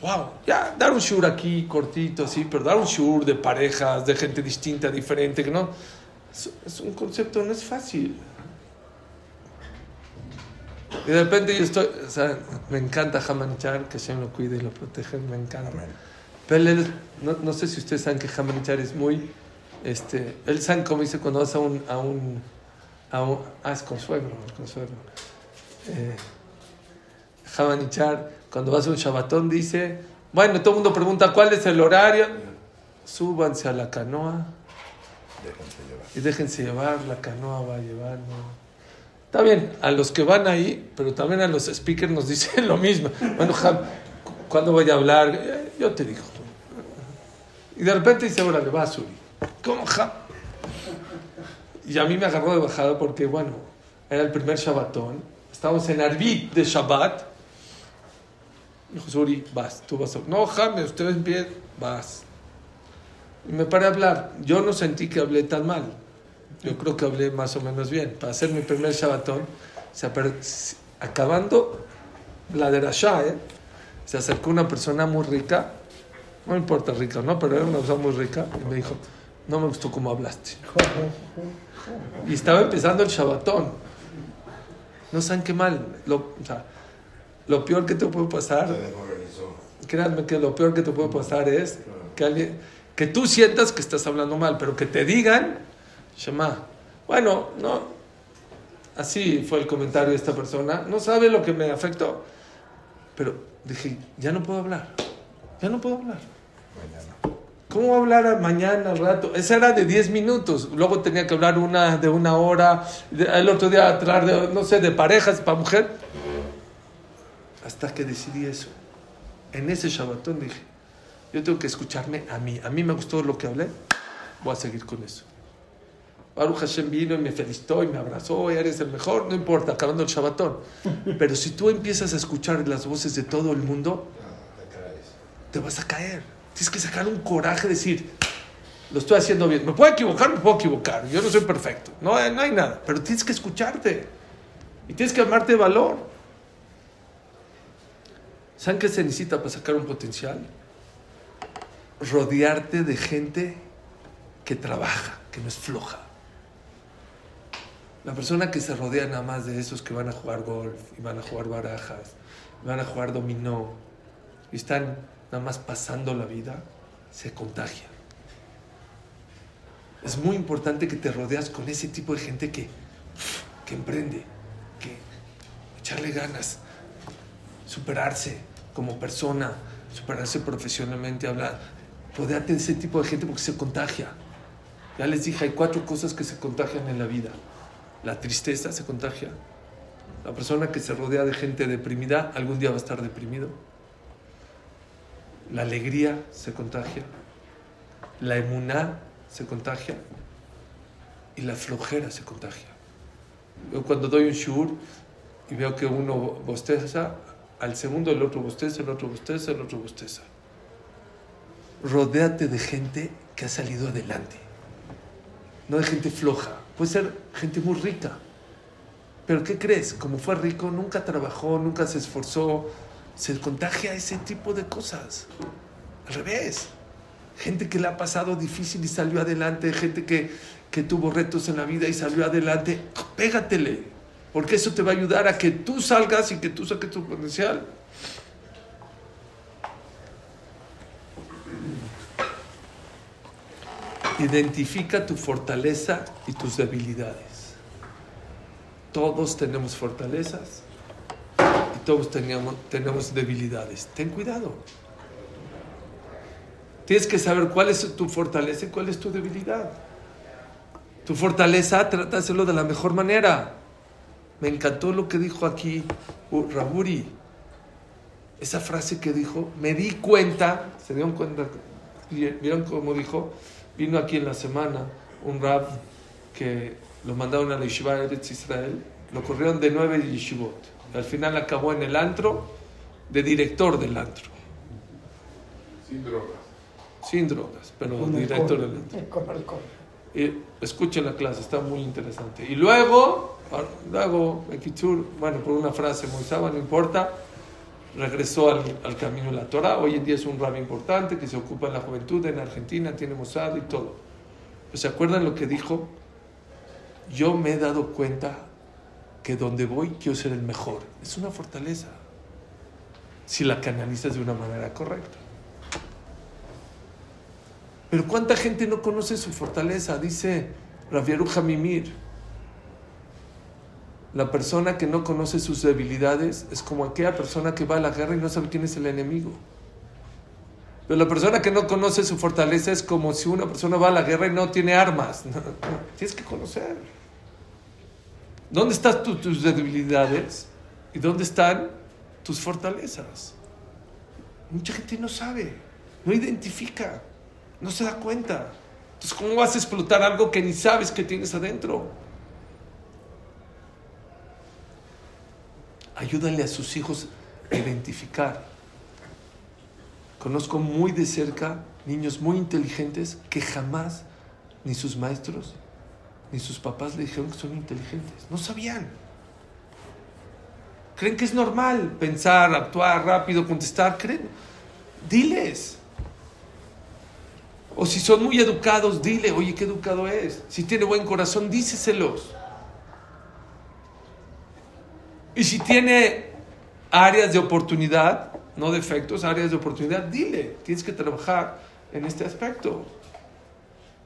Wow, ya, dar un shur aquí cortito, sí, pero dar un shur de parejas, de gente distinta, diferente, que no. Es, es un concepto, no es fácil. Y de repente yo estoy, o sea, me encanta Hamanichar, que Hashem lo cuide y lo protege, me encanta. Pero él, no, no sé si ustedes saben que Hamanichar es muy, este, él sabe cómo dice cuando vas a un, a un, a un ah, es consuegro, consuegro. Eh, Hamanichar, cuando vas a un Shabbatón dice, bueno, todo el mundo pregunta cuál es el horario, súbanse a la canoa Déjense llevar. y déjense llevar, la canoa va a llevar, ¿no? Está bien, a los que van ahí, pero también a los speakers nos dicen lo mismo. Bueno, Jam, ¿cuándo voy a hablar? Eh, Yo te digo. Y de repente dice, órale, va a subir. ¿Cómo, Jam? Y a mí me agarró de bajada porque, bueno, era el primer Shabbatón. Estábamos en Arbit de Shabbat. Dijo, Suri, vas, tú vas a... No, Jame, ustedes bien, vas. Y me paré a hablar. Yo no sentí que hablé tan mal. Yo creo que hablé más o menos bien. Para hacer mi primer Shabbatón, se acabando la de Rasha, ¿eh? se acercó una persona muy rica. No importa rica, ¿no? Pero era una persona muy rica. Y me dijo, no me gustó cómo hablaste. Y estaba empezando el Shabbatón. No saben qué mal. Lo, o sea, lo peor que te puede pasar, créanme que lo peor que te puede pasar es que, alguien, que tú sientas que estás hablando mal, pero que te digan, Shema, bueno, no, así fue el comentario de esta persona, no sabe lo que me afectó. Pero dije, ya no puedo hablar, ya no puedo hablar. ¿Cómo voy a hablar mañana al rato? Esa era de 10 minutos. Luego tenía que hablar una de una hora. el otro día hablar de, no sé, de parejas para mujer. Hasta que decidí eso. En ese Shabbatón dije, yo tengo que escucharme a mí. A mí me gustó lo que hablé. Voy a seguir con eso. Baruch Hashem vino y me felicitó y me abrazó y eres el mejor. No importa, acabando el Shabbatón. Pero si tú empiezas a escuchar las voces de todo el mundo, Ah, te vas a caer. Tienes que sacar un coraje, decir, lo estoy haciendo bien. Me puedo equivocar, me puedo equivocar. Yo no soy perfecto. No, hay- no hay nada. Pero tienes que escucharte. Y tienes que armarte de valor. ¿Saben qué se necesita para sacar un potencial? Rodearte de gente que trabaja, que no es floja. La persona que se rodea nada más de esos que van a jugar golf, y van a jugar barajas, y van a jugar dominó, y están nada más pasando la vida, se contagia. Es muy importante que te rodeas con ese tipo de gente que, que emprende, que echarle ganas, superarse como persona, superarse profesionalmente, hablar. Rodeate de ese tipo de gente porque se contagia. Ya les dije, hay cuatro cosas que se contagian en la vida. La tristeza se contagia. La persona que se rodea de gente deprimida algún día va a estar deprimido. La alegría se contagia. La emuná se contagia. Y la flojera se contagia. Yo cuando doy un shur y veo que uno bosteza, al segundo el otro bosteza, el otro bosteza, el otro bosteza. Rodéate de gente que ha salido adelante. No de gente floja. Puede ser gente muy rica. Pero ¿qué crees? Como fue rico, nunca trabajó, nunca se esforzó. Se contagia ese tipo de cosas. Al revés. Gente que le ha pasado difícil y salió adelante. Gente que, que tuvo retos en la vida y salió adelante. Pégatele. Porque eso te va a ayudar a que tú salgas y que tú saques tu potencial. Identifica tu fortaleza y tus debilidades. Todos tenemos fortalezas y todos tenemos, tenemos debilidades. Ten cuidado. Tienes que saber cuál es tu fortaleza y cuál es tu debilidad. Tu fortaleza trata de hacerlo de la mejor manera. Me encantó lo que dijo aquí uh, Raburi. Esa frase que dijo, me di cuenta, se dieron cuenta, vieron cómo dijo, vino aquí en la semana un rab que lo mandaron a la yeshiva de Eretz Israel, lo corrieron de nueve yeshivot. Al final acabó en el antro de director del antro, Sin drogas. sin drogas, pero Con director alcohol. del antro. Con alcohol. Y escuchen la clase, está muy interesante. Y luego, luego, en Kitzur, bueno, por una frase muy sabia, no importa, regresó al, camino de la Torah. Hoy en día es un rabbi importante que se ocupa en la juventud en Argentina, tiene Mossad y todo. Pero ¿Se acuerdan lo que dijo? Yo me he dado cuenta que donde voy quiero ser el mejor. Es una fortaleza. Si la canalizas de una manera correcta. Pero ¿cuánta gente no conoce su fortaleza? Dice Ravieru Jamimir. La persona que no conoce sus debilidades es como aquella persona que va a la guerra y no sabe quién es el enemigo. Pero la persona que no conoce su fortaleza es como si una persona va a la guerra y no tiene armas. Tienes que conocer. ¿Dónde están tu- tus debilidades? ¿Y dónde están tus fortalezas? Mucha gente no sabe, no identifica, no se da cuenta. Entonces, ¿cómo vas a explotar algo que ni sabes que tienes adentro? Ayúdale a sus hijos a identificar. Conozco muy de cerca niños muy inteligentes que jamás ni sus maestros ni sus papás le dijeron que son inteligentes. No sabían. Creen que es normal pensar, actuar rápido, contestar. Creen. Diles. O si son muy educados, dile, oye, qué educado es. Si tiene buen corazón, díceselos. Y si tiene áreas de oportunidad, no defectos, áreas de oportunidad, dile, tienes que trabajar en este aspecto.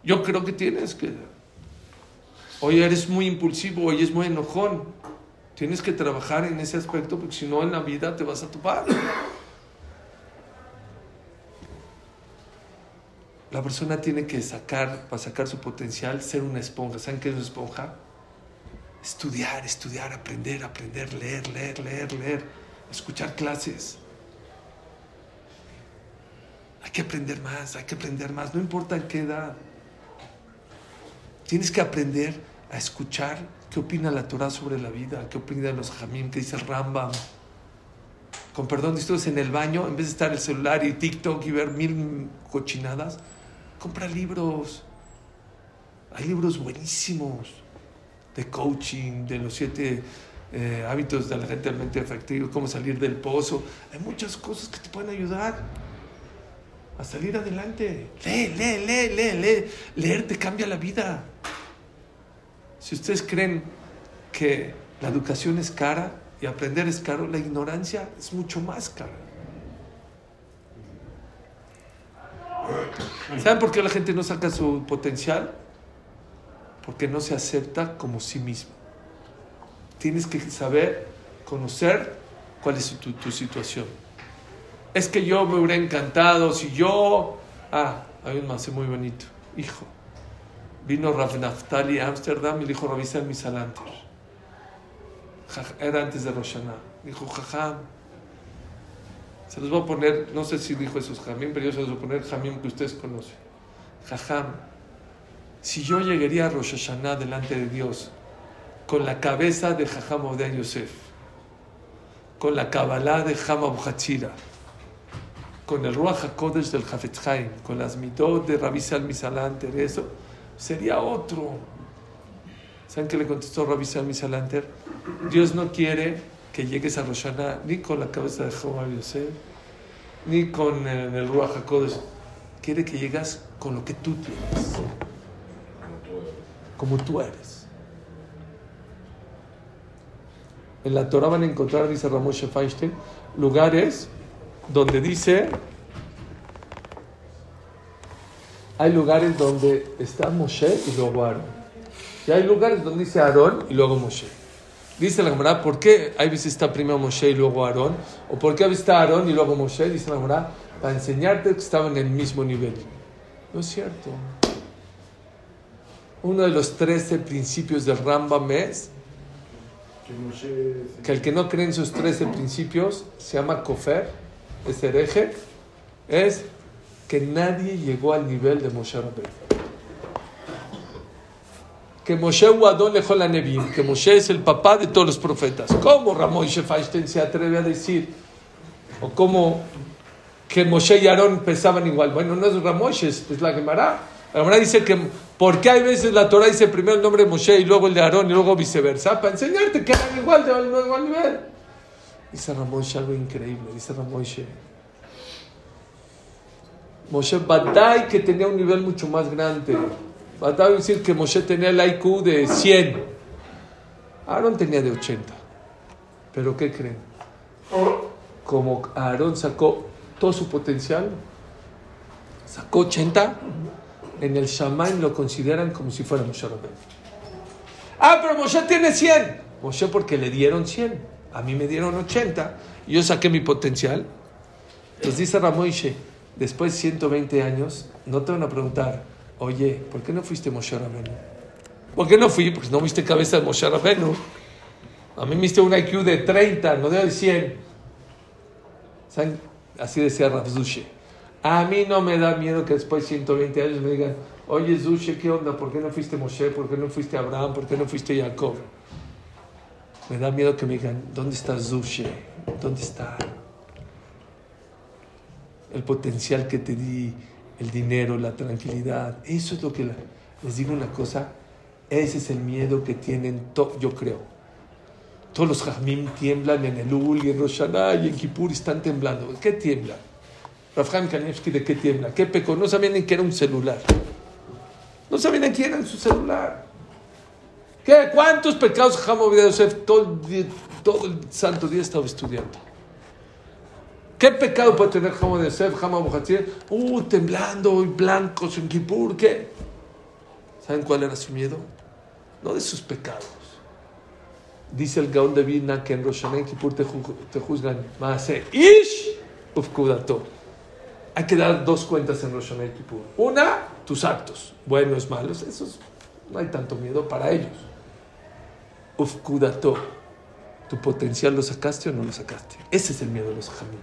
Yo creo que tienes que... Oye, eres muy impulsivo, oye, es muy enojón. Tienes que trabajar en ese aspecto porque si no en la vida te vas a topar. La persona tiene que sacar, para sacar su potencial, ser una esponja. ¿Saben qué es una esponja? Estudiar, estudiar, aprender, aprender, leer, leer, leer, leer, escuchar clases. Hay que aprender más, hay que aprender más, no importa en qué edad. Tienes que aprender a escuchar qué opina la Torah sobre la vida, qué opina los Jamim, qué dice el Rambam. Con perdón de ustedes en el baño, en vez de estar el celular y TikTok y ver mil cochinadas, compra libros. Hay libros buenísimos de coaching, de los siete eh, hábitos de la gente realmente efectiva, cómo salir del pozo. Hay muchas cosas que te pueden ayudar a salir adelante. Lee, lee, lee, lee, lee. Leer te cambia la vida. Si ustedes creen que la educación es cara y aprender es caro, la ignorancia es mucho más cara. ¿Saben por qué la gente no saca su potencial? Porque no se acepta como sí mismo. Tienes que saber, conocer cuál es tu, tu situación. Es que yo me hubiera encantado si yo... Ah, hay un mace muy bonito. Hijo, vino Rav Naftali a Ámsterdam y le dijo Ravisal Misalanter. Era antes de Roshaná. Dijo, jajam. Se los voy a poner, no sé si dijo esos jamim, pero yo se los voy a poner jamim que ustedes conocen. Jajam. Si yo llegaría a Rosh Hashanah delante de Dios con la cabeza de Jajam Odea Yosef, con la Kabbalah de Hama Hatzira, con el Ruach HaKodesh del Hafetz Haim, con las mitot de Rabbi Salmi Salanter, eso sería otro. ¿Saben qué le contestó Rabbi Salmi Salanter? Dios no quiere que llegues a Roshana ni con la cabeza de Jehová Yosef, ni con el, el Ruach HaKodesh. Quiere que llegas con lo que tú tienes, como tú eres. En la Torah van a encontrar, dice Ramón Feinstein, lugares donde dice, hay lugares donde está Moshe y luego Aarón. Y hay lugares donde dice Aarón y luego Moshe. Dice la Gemara, ¿por qué hay veces está primero Moshe y luego Aarón? ¿O por qué a está Aarón y luego Moshe? Dice la Gemara, para enseñarte que estaban en el mismo nivel. No es cierto. Uno de los trece principios del Rambam es que el que no cree en sus trece principios se llama Kofer, es hereje, es que nadie llegó al nivel de Moshe Rabbeinu. Que Moshe Wadon lejó la Nebim, que Moshe es el papá de todos los profetas. ¿Cómo Ramón Feinstein se atreve a decir? ¿O cómo que Moshe y Aarón pensaban igual? Bueno, no es Ramón, es, es la Gemara. La Gemara dice que, ¿por qué hay veces la Torah dice primero el nombre de Moshe y luego el de Aarón y luego viceversa? Para enseñarte que eran igual de igual nivel. Dice Ramón algo increíble, dice Ramón Moshe Badai que tenía un nivel mucho más grande. Badai decir que Moshe tenía el IQ de 100. Aarón tenía de 80. Pero ¿qué creen? Como Aarón sacó todo su potencial, sacó 80, en el Shaman lo consideran como si fuera Moshe Rabbeinu. Ah, pero Moshe tiene 100. Moshe porque le dieron 100. A mí me dieron 80 y yo saqué mi potencial. Entonces dice Ramoishe, después de 120 años, no te van a preguntar, oye, ¿por qué no fuiste Moshe Rabenu? ¿Por qué no fui? Porque no viste cabeza de Moshe Rabenu. A mí me diste un IQ de 30, no de 100. ¿Saben? Así decía Rav Zushe. A mí no me da miedo que después de 120 años me digan, oye Zushe, ¿qué onda? ¿Por qué no fuiste Moshe? ¿Por qué no fuiste Abraham? ¿Por qué no fuiste Jacob? Me da miedo que me digan, ¿dónde está Zushe? ¿Dónde está el potencial que te di, el dinero, la tranquilidad? Eso es lo que les digo una cosa, ese es el miedo que tienen, to- yo creo. Todos los jazmín tiemblan en el Ul y en Rosh Hashanah y en Kippur están temblando. ¿Qué tiemblan? Rafhan Kanevsky, ¿de qué tiembla? ¿Qué pecó? No sabían ni qué era un celular. No sabían ni qué era en su celular. ¿Qué? ¿Cuántos pecados Jamo Yosef todo el, santo día estaba estudiando? ¿Qué pecado puede tener Jamo Yosef, Jamo Bohatzir? Uh, temblando y blancos en Kippur, ¿qué? ¿Saben cuál era su miedo? No de sus pecados. Dice el Gaón de Vilna que en Rosh Hashanah y Kippur te, ju- te juzgan Maase Ish Ufkudato. Hay que dar dos cuentas en Rosh Hashanah Kippur. Una, tus actos, buenos, malos, esos no hay tanto miedo para ellos. Ufkudato. ¿Tu potencial lo sacaste o no lo sacaste? Ese es el miedo de los jamín.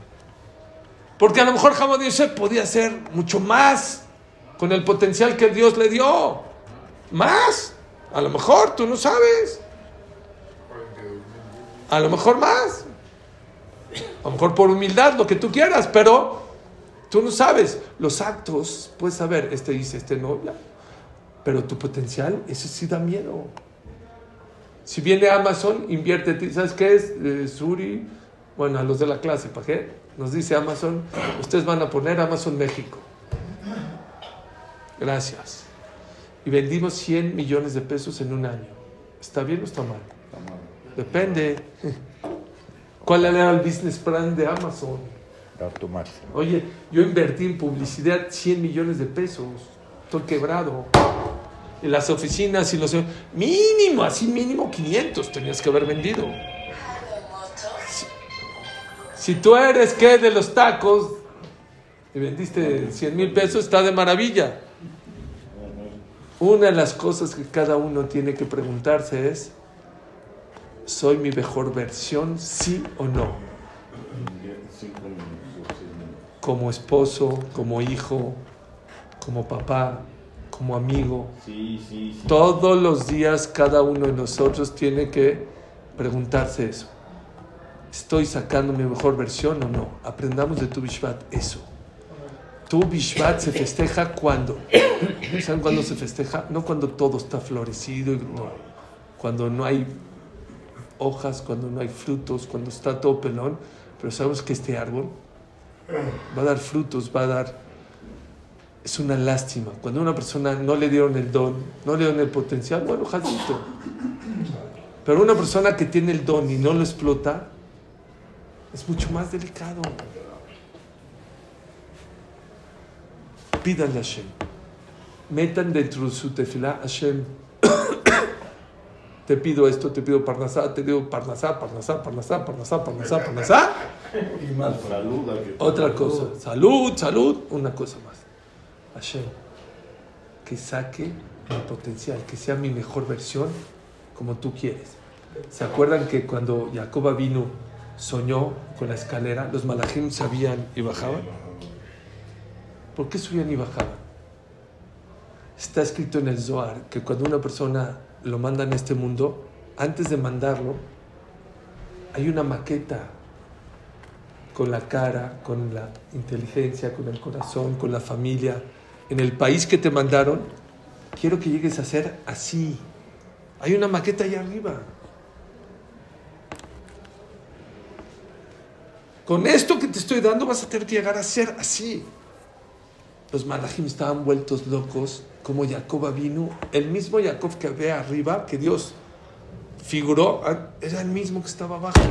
Porque a lo mejor Hamad Yosef podía hacer mucho más con el potencial que Dios le dio. Más. A lo mejor, tú no sabes. A lo mejor más. A lo mejor por humildad, lo que tú quieras, pero tú no sabes. Los actos, puedes saber, este dice, este no. ya. Pero tu potencial, eso sí da miedo. Si viene Amazon, invierte. ¿Sabes qué es? Eh, Suri. Bueno, a los de la clase, ¿para qué? Nos dice Amazon, ustedes van a poner Amazon México. Gracias. Y vendimos 100 millones de pesos en un año. ¿Está bien o está mal? Depende. ¿Cuál era el business plan de Amazon? Oye, yo invertí en publicidad 100 millones de pesos. Estoy quebrado. En las oficinas y los... Mínimo, así mínimo 500 tenías que haber vendido. Si, si tú eres que de los tacos y vendiste 100 mil pesos, está de maravilla. Una de las cosas que cada uno tiene que preguntarse es, ¿soy mi mejor versión, sí o no? Como esposo, como hijo, como papá, como amigo. Sí, sí, sí. Todos los días cada uno de nosotros tiene que preguntarse eso. ¿Estoy sacando mi mejor versión o no? Aprendamos de tu Bishvat eso. Tu Bishvat se festeja cuando. ¿Saben cuándo se festeja? No cuando todo está florecido, y no. Cuando no hay hojas, cuando no hay frutos, cuando está todo pelón. Pero sabemos que este árbol va a dar frutos, va a dar es una lástima. Cuando a una persona no le dieron el don, no le dieron el potencial, bueno, jazito. Pero una persona que tiene el don y no lo explota, es mucho más delicado. Pídanle a Hashem. Metan dentro de su tefilá, Hashem. Te pido esto, te pido parnasá, te pido parnasá, parnasá, parnasá, parnasá, parnasá, parnasá. Y más salud. Otra cosa, salud, salud, una cosa más. Hashem, que saque mi potencial, que sea mi mejor versión como tú quieres. ¿Se acuerdan que cuando Jacoba vino, soñó con la escalera, los malajim sabían y bajaban? ¿Por qué subían y bajaban? Está escrito en el Zohar que cuando una persona lo manda en este mundo, antes de mandarlo, hay una maqueta con la cara, con la inteligencia, con el corazón, con la familia. En el país que te mandaron, quiero que llegues a ser así. Hay una maqueta allá arriba. Con esto que te estoy dando vas a tener que llegar a ser así. Los malajim estaban vueltos locos, como Jacob vino, el mismo Jacob que ve arriba, que Dios figuró, ah, era el mismo que estaba abajo.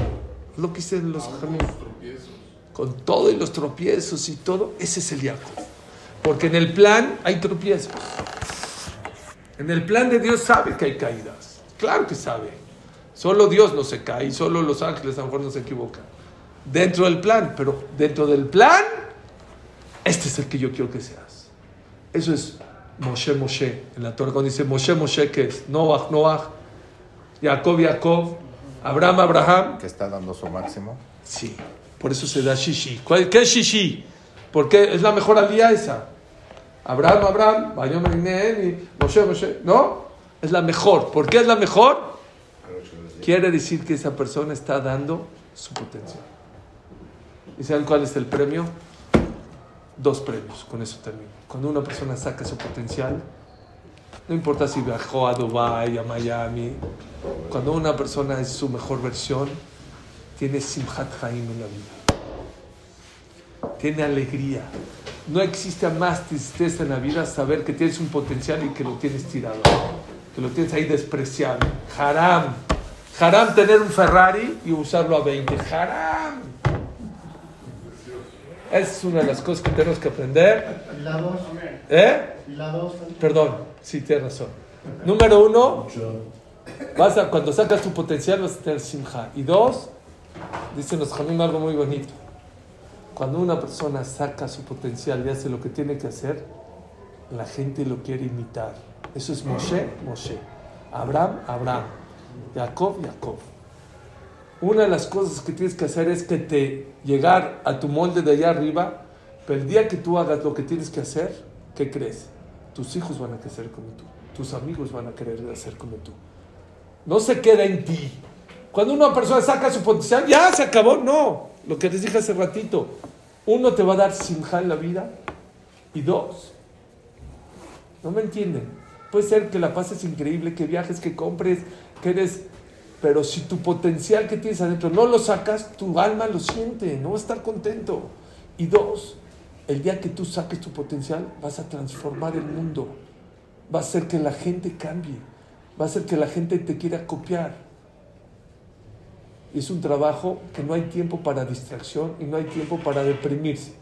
Lo que dicen los jamín tropiezos. con todo y los tropiezos y todo, ese es el Jacob. Porque en el plan hay tropiezos. En el plan de Dios sabe que hay caídas. Claro que sabe. Solo Dios no se cae, solo los ángeles a lo mejor no se equivocan. Dentro del plan, pero dentro del plan, este es el que yo quiero que seas. Eso es Moshe Moshe. En la Torah cuando dice Moshe Moshe, ¿qué es? Noach, Noach. Jacob, Jacob. Abraham, Abraham. Que está dando su máximo. Sí, por eso se da shishi. ¿Cuál- ¿Qué es shishi? Porque es la mejor alía esa. Abraham, Abraham, Bayom y Moshe, Moshe. ¿No? Es la mejor. ¿Por qué es la mejor? Quiere decir que esa persona está dando su potencial. ¿Y saben cuál es el premio? Dos premios, con eso termino. Cuando una persona saca su potencial, no importa si viajó a Dubái, a Miami, cuando una persona es su mejor versión, tiene Simhat Haim en la vida. Tiene alegría. No existe más tristeza en la vida saber que tienes un potencial y que lo tienes tirado. Que lo tienes ahí despreciable. Haram. Haram tener un Ferrari y usarlo a 20. Haram. Es una de las cosas que tenemos que aprender. ¿Y la dos? ¿Eh? ¿Y la dos? Perdón, sí, tienes razón. Número uno, vas a, cuando sacas tu potencial vas a tener simja. Y dos, dicen los jamim algo muy bonito. Cuando una persona saca su potencial y hace lo que tiene que hacer, la gente lo quiere imitar. Eso es Moshe, Moshe. Abraham, Abraham. Jacob, Jacob. Una de las cosas que tienes que hacer es que te llegar a tu molde de allá arriba, pero el día que tú hagas lo que tienes que hacer, ¿qué crees? Tus hijos van a crecer como tú, tus amigos van a querer hacer como tú. No se queda en ti. Cuando una persona saca su potencial, ya se acabó. No, lo que les dije hace ratito. Uno te va a dar simja en la vida y dos, no me entienden. Puede ser que la pases increíble, que viajes, que compres, que eres... Pero si tu potencial que tienes adentro no lo sacas, tu alma lo siente, no va a estar contento. Y dos, el día que tú saques tu potencial, vas a transformar el mundo. Va a hacer que la gente cambie. Va a hacer que la gente te quiera copiar. Es un trabajo que no hay tiempo para distracción y no hay tiempo para deprimirse.